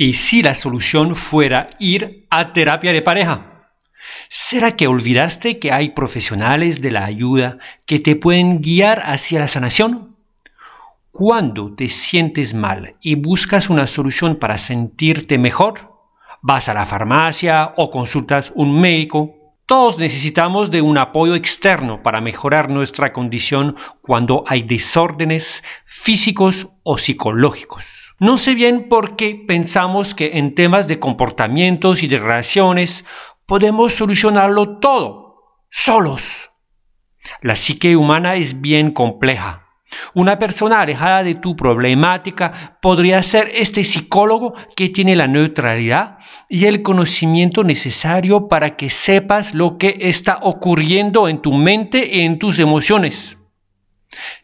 ¿Y si la solución fuera ir a terapia de pareja? ¿Será que olvidaste que hay profesionales de la ayuda que te pueden guiar hacia la sanación? Cuando te sientes mal y buscas una solución para sentirte mejor, vas a la farmacia o consultas un médico. Todos necesitamos de un apoyo externo para mejorar nuestra condición cuando hay desórdenes físicos o psicológicos. No sé bien por qué pensamos que en temas de comportamientos y de relaciones podemos solucionarlo todo, solos. La psique humana es bien compleja una persona alejada de tu problemática podría ser este psicólogo que tiene la neutralidad y el conocimiento necesario para que sepas lo que está ocurriendo en tu mente y en tus emociones.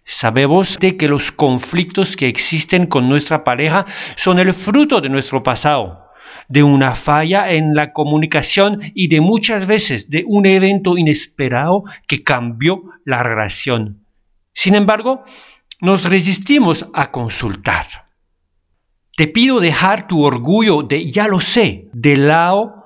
Sabemos de que los conflictos que existen con nuestra pareja son el fruto de nuestro pasado, de una falla en la comunicación y de muchas veces de un evento inesperado que cambió la relación. Sin embargo, nos resistimos a consultar. Te pido dejar tu orgullo de ya lo sé de lado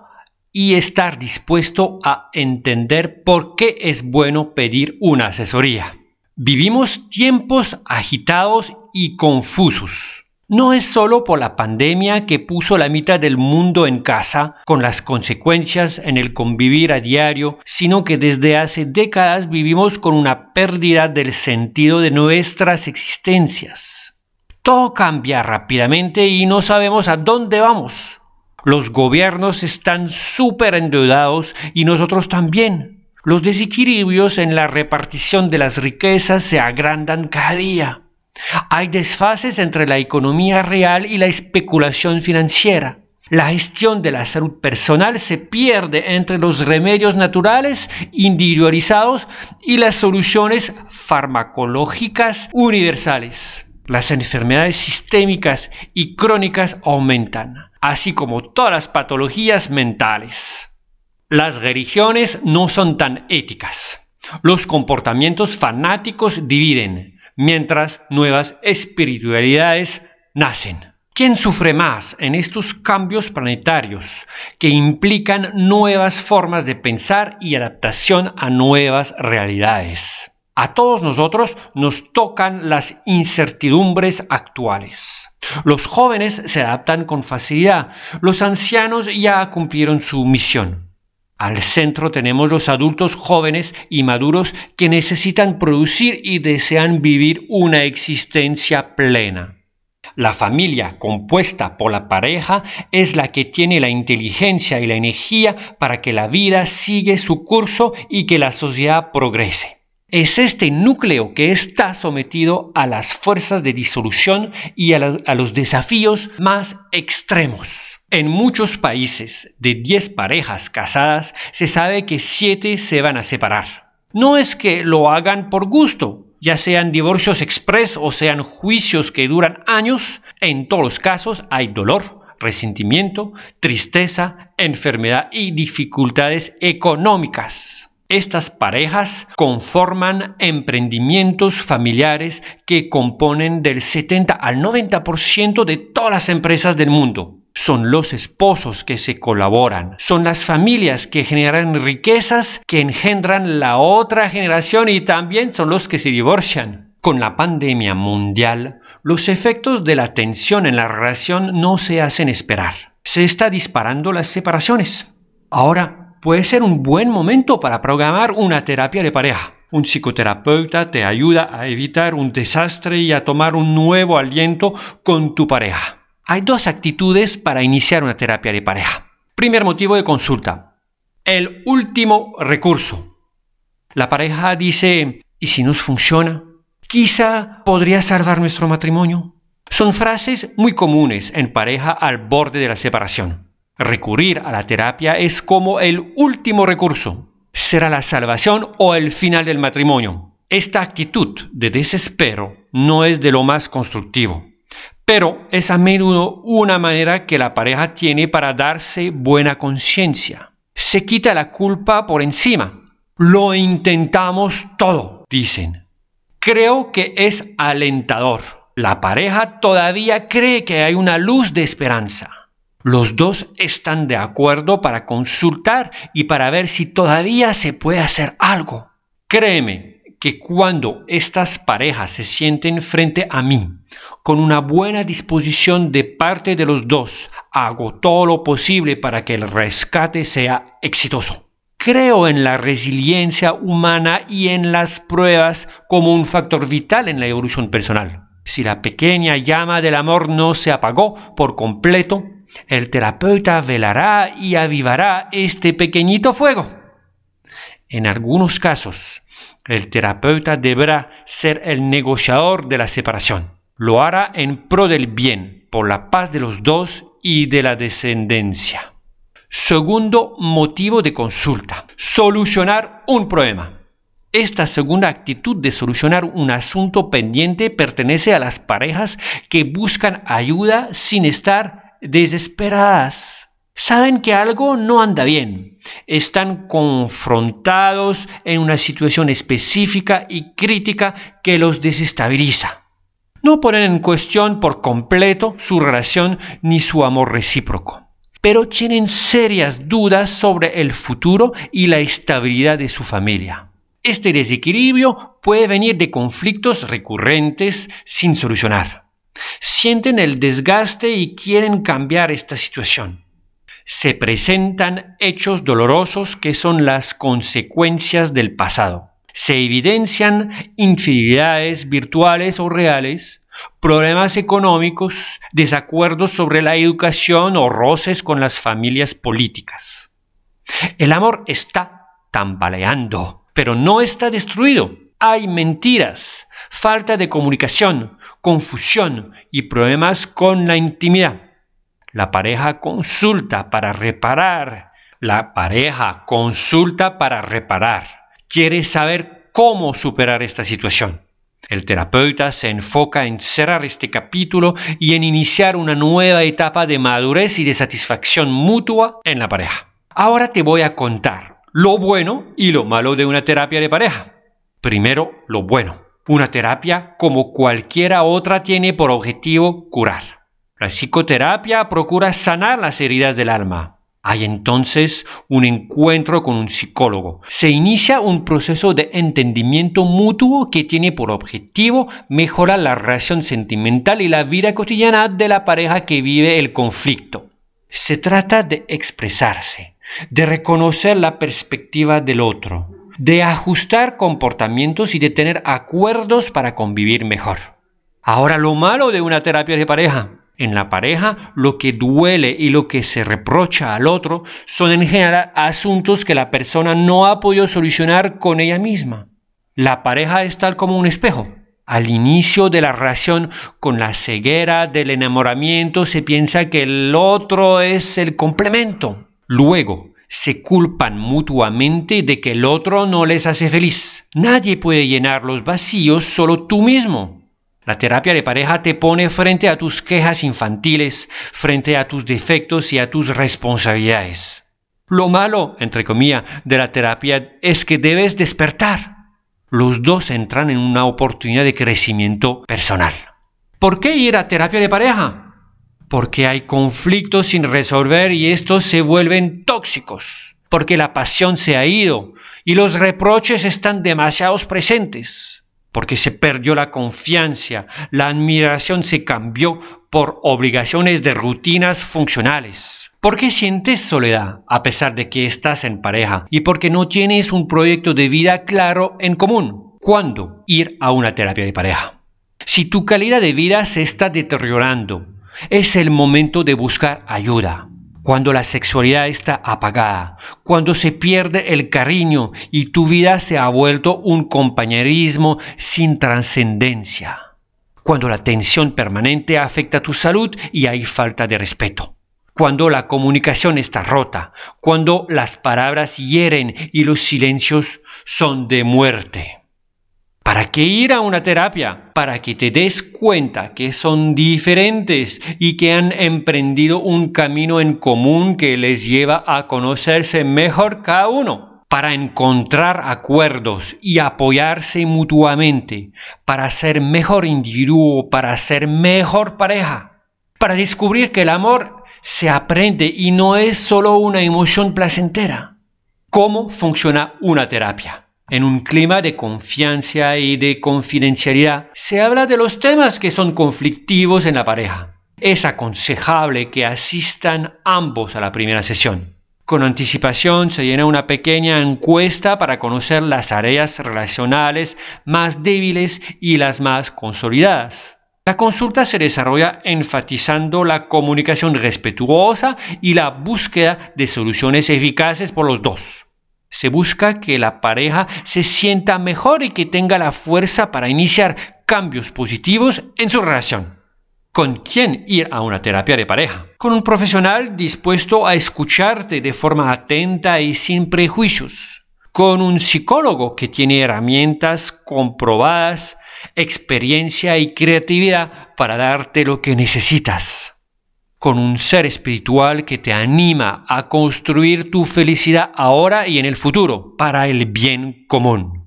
y estar dispuesto a entender por qué es bueno pedir una asesoría. Vivimos tiempos agitados y confusos. No es solo por la pandemia que puso la mitad del mundo en casa, con las consecuencias en el convivir a diario, sino que desde hace décadas vivimos con una pérdida del sentido de nuestras existencias. Todo cambia rápidamente y no sabemos a dónde vamos. Los gobiernos están súper endeudados y nosotros también. Los desequilibrios en la repartición de las riquezas se agrandan cada día. Hay desfases entre la economía real y la especulación financiera. La gestión de la salud personal se pierde entre los remedios naturales individualizados y las soluciones farmacológicas universales. Las enfermedades sistémicas y crónicas aumentan, así como todas las patologías mentales. Las religiones no son tan éticas. Los comportamientos fanáticos dividen, mientras nuevas espiritualidades nacen. ¿Quién sufre más en estos cambios planetarios que implican nuevas formas de pensar y adaptación a nuevas realidades? A todos nosotros nos tocan las incertidumbres actuales. Los jóvenes se adaptan con facilidad, los ancianos ya cumplieron su misión. Al centro tenemos los adultos jóvenes y maduros que necesitan producir y desean vivir una existencia plena. La familia compuesta por la pareja es la que tiene la inteligencia y la energía para que la vida siga su curso y que la sociedad progrese. Es este núcleo que está sometido a las fuerzas de disolución y a, a los desafíos más extremos. En muchos países, de 10 parejas casadas, se sabe que 7 se van a separar. No es que lo hagan por gusto, ya sean divorcios express o sean juicios que duran años, en todos los casos hay dolor, resentimiento, tristeza, enfermedad y dificultades económicas. Estas parejas conforman emprendimientos familiares que componen del 70 al 90% de todas las empresas del mundo son los esposos que se colaboran, son las familias que generan riquezas que engendran la otra generación y también son los que se divorcian. Con la pandemia mundial, los efectos de la tensión en la relación no se hacen esperar. Se está disparando las separaciones. Ahora puede ser un buen momento para programar una terapia de pareja. Un psicoterapeuta te ayuda a evitar un desastre y a tomar un nuevo aliento con tu pareja. Hay dos actitudes para iniciar una terapia de pareja. Primer motivo de consulta. El último recurso. La pareja dice, ¿y si nos funciona? Quizá podría salvar nuestro matrimonio. Son frases muy comunes en pareja al borde de la separación. Recurrir a la terapia es como el último recurso. Será la salvación o el final del matrimonio. Esta actitud de desespero no es de lo más constructivo pero es a menudo una manera que la pareja tiene para darse buena conciencia. Se quita la culpa por encima. Lo intentamos todo, dicen. Creo que es alentador. La pareja todavía cree que hay una luz de esperanza. Los dos están de acuerdo para consultar y para ver si todavía se puede hacer algo. Créeme que cuando estas parejas se sienten frente a mí con una buena disposición de parte de los dos, hago todo lo posible para que el rescate sea exitoso. Creo en la resiliencia humana y en las pruebas como un factor vital en la evolución personal. Si la pequeña llama del amor no se apagó por completo, el terapeuta velará y avivará este pequeñito fuego. En algunos casos, el terapeuta deberá ser el negociador de la separación. Lo hará en pro del bien, por la paz de los dos y de la descendencia. Segundo motivo de consulta. Solucionar un problema. Esta segunda actitud de solucionar un asunto pendiente pertenece a las parejas que buscan ayuda sin estar desesperadas. Saben que algo no anda bien. Están confrontados en una situación específica y crítica que los desestabiliza. No ponen en cuestión por completo su relación ni su amor recíproco, pero tienen serias dudas sobre el futuro y la estabilidad de su familia. Este desequilibrio puede venir de conflictos recurrentes sin solucionar sienten el desgaste y quieren cambiar esta situación. Se presentan hechos dolorosos que son las consecuencias del pasado. Se evidencian infidelidades virtuales o reales, problemas económicos, desacuerdos sobre la educación o roces con las familias políticas. El amor está tambaleando, pero no está destruido. Hay mentiras, falta de comunicación, confusión y problemas con la intimidad. La pareja consulta para reparar. La pareja consulta para reparar. Quiere saber cómo superar esta situación. El terapeuta se enfoca en cerrar este capítulo y en iniciar una nueva etapa de madurez y de satisfacción mutua en la pareja. Ahora te voy a contar lo bueno y lo malo de una terapia de pareja. Primero, lo bueno. Una terapia, como cualquiera otra, tiene por objetivo curar. La psicoterapia procura sanar las heridas del alma. Hay entonces un encuentro con un psicólogo. Se inicia un proceso de entendimiento mutuo que tiene por objetivo mejorar la relación sentimental y la vida cotidiana de la pareja que vive el conflicto. Se trata de expresarse, de reconocer la perspectiva del otro, de ajustar comportamientos y de tener acuerdos para convivir mejor. Ahora lo malo de una terapia de pareja. En la pareja lo que duele y lo que se reprocha al otro son en general asuntos que la persona no ha podido solucionar con ella misma. La pareja es tal como un espejo. Al inicio de la relación con la ceguera del enamoramiento se piensa que el otro es el complemento. Luego, se culpan mutuamente de que el otro no les hace feliz. Nadie puede llenar los vacíos, solo tú mismo. La terapia de pareja te pone frente a tus quejas infantiles, frente a tus defectos y a tus responsabilidades. Lo malo, entre comillas, de la terapia es que debes despertar. Los dos entran en una oportunidad de crecimiento personal. ¿Por qué ir a terapia de pareja? porque hay conflictos sin resolver y estos se vuelven tóxicos, porque la pasión se ha ido y los reproches están demasiado presentes, porque se perdió la confianza, la admiración se cambió por obligaciones de rutinas funcionales. Porque sientes soledad a pesar de que estás en pareja y porque no tienes un proyecto de vida claro en común. ¿Cuándo ir a una terapia de pareja? Si tu calidad de vida se está deteriorando es el momento de buscar ayuda. Cuando la sexualidad está apagada, cuando se pierde el cariño y tu vida se ha vuelto un compañerismo sin trascendencia. Cuando la tensión permanente afecta tu salud y hay falta de respeto. Cuando la comunicación está rota, cuando las palabras hieren y los silencios son de muerte. ¿Para qué ir a una terapia? Para que te des cuenta que son diferentes y que han emprendido un camino en común que les lleva a conocerse mejor cada uno. Para encontrar acuerdos y apoyarse mutuamente. Para ser mejor individuo, para ser mejor pareja. Para descubrir que el amor se aprende y no es solo una emoción placentera. ¿Cómo funciona una terapia? En un clima de confianza y de confidencialidad se habla de los temas que son conflictivos en la pareja. Es aconsejable que asistan ambos a la primera sesión. Con anticipación se llena una pequeña encuesta para conocer las áreas relacionales más débiles y las más consolidadas. La consulta se desarrolla enfatizando la comunicación respetuosa y la búsqueda de soluciones eficaces por los dos. Se busca que la pareja se sienta mejor y que tenga la fuerza para iniciar cambios positivos en su relación. ¿Con quién ir a una terapia de pareja? Con un profesional dispuesto a escucharte de forma atenta y sin prejuicios. Con un psicólogo que tiene herramientas comprobadas, experiencia y creatividad para darte lo que necesitas. Con un ser espiritual que te anima a construir tu felicidad ahora y en el futuro para el bien común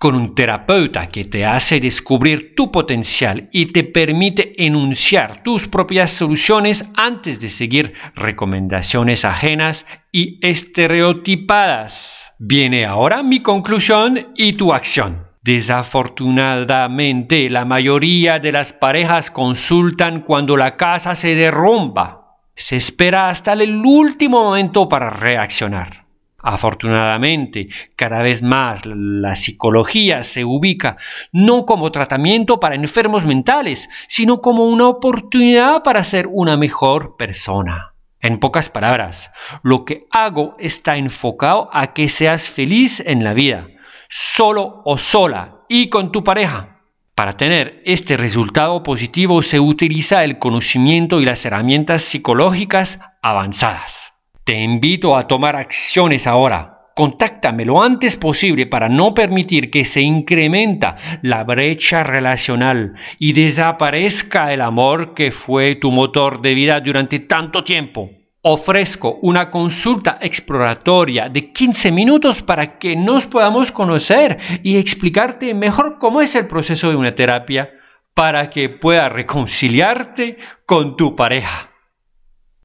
con un terapeuta que te hace descubrir tu potencial y te permite enunciar tus propias soluciones antes de seguir recomendaciones ajenas y estereotipadas. Viene ahora mi conclusión y tu acción. Desafortunadamente, la mayoría de las parejas consultan cuando la casa se derrumba. Se espera hasta el último momento para reaccionar. Afortunadamente, cada vez más la psicología se ubica no como tratamiento para enfermos mentales, sino como una oportunidad para ser una mejor persona. En pocas palabras, lo que hago está enfocado a que seas feliz en la vida, solo o sola y con tu pareja. Para tener este resultado positivo se utiliza el conocimiento y las herramientas psicológicas avanzadas. Te invito a tomar acciones ahora. Contáctame lo antes posible para no permitir que se incrementa la brecha relacional y desaparezca el amor que fue tu motor de vida durante tanto tiempo. Ofrezco una consulta exploratoria de 15 minutos para que nos podamos conocer y explicarte mejor cómo es el proceso de una terapia para que puedas reconciliarte con tu pareja.